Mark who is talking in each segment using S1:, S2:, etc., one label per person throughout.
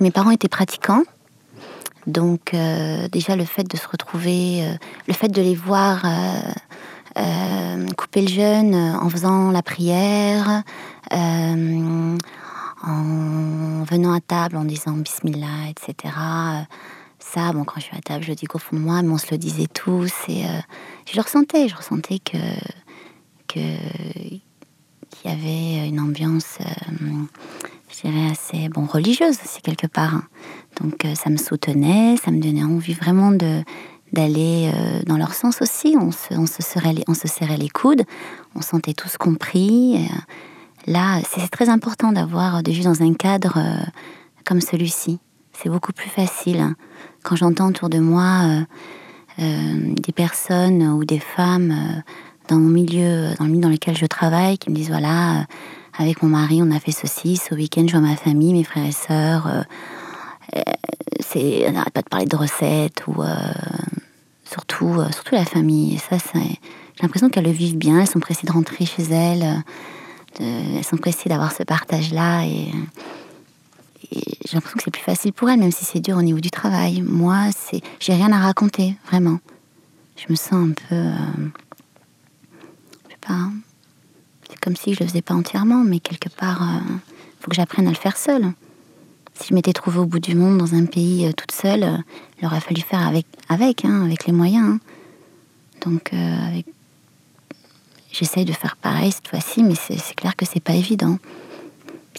S1: Mes parents étaient pratiquants. Donc euh, déjà le fait de se retrouver, euh, le fait de les voir euh, couper le jeûne en faisant la prière, en venant à table en disant Bismillah, etc. ça, bon, quand je suis à table, je dis qu'au fond de moi, mais on se le disait tous. Et je le ressentais, je ressentais que qu'il y avait une ambiance je dirais, assez bon, religieuse aussi quelque part. Hein. Donc euh, ça me soutenait, ça me donnait envie vraiment de d'aller euh, dans leur sens aussi. On se, on, se serrait les, on se serrait les coudes, on sentait tous compris. Euh, là, c'est très important d'avoir des vues dans un cadre comme celui-ci. C'est beaucoup plus facile. Hein. Quand j'entends autour de moi des personnes ou des femmes dans mon milieu, dans le milieu dans lequel je travaille, qui me disent voilà avec mon mari, on a fait ceci. Ce week-end, je vois ma famille, mes frères et sœurs. Euh, euh, c'est, on n'arrête pas de parler de recettes ou euh, surtout, surtout la famille. Et ça, j'ai l'impression qu'elles le vivent bien. Elles sont pressées de rentrer chez elles. elles sont pressées d'avoir ce partage-là. Et, j'ai l'impression que c'est plus facile pour elles, même si c'est dur au niveau du travail. Moi, c'est, j'ai rien à raconter, vraiment. Je me sens un peu, je sais pas, comme si je le faisais pas entièrement, mais quelque part, il euh, faut que j'apprenne à le faire seule. Si je m'étais trouvée au bout du monde dans un pays euh, toute seule, euh, il aurait fallu faire avec, avec, hein, avec les moyens. Hein. Donc, j'essaye de faire pareil cette fois-ci, mais c'est clair que c'est pas évident.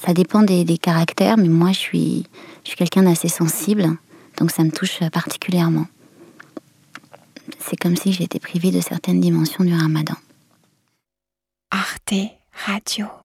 S1: Ça dépend des, des, caractères, mais moi, je suis, je suis quelqu'un d'assez sensible, donc ça me touche particulièrement. C'est comme si j'étais privée de certaines dimensions du ramadan.
S2: Arte Radio.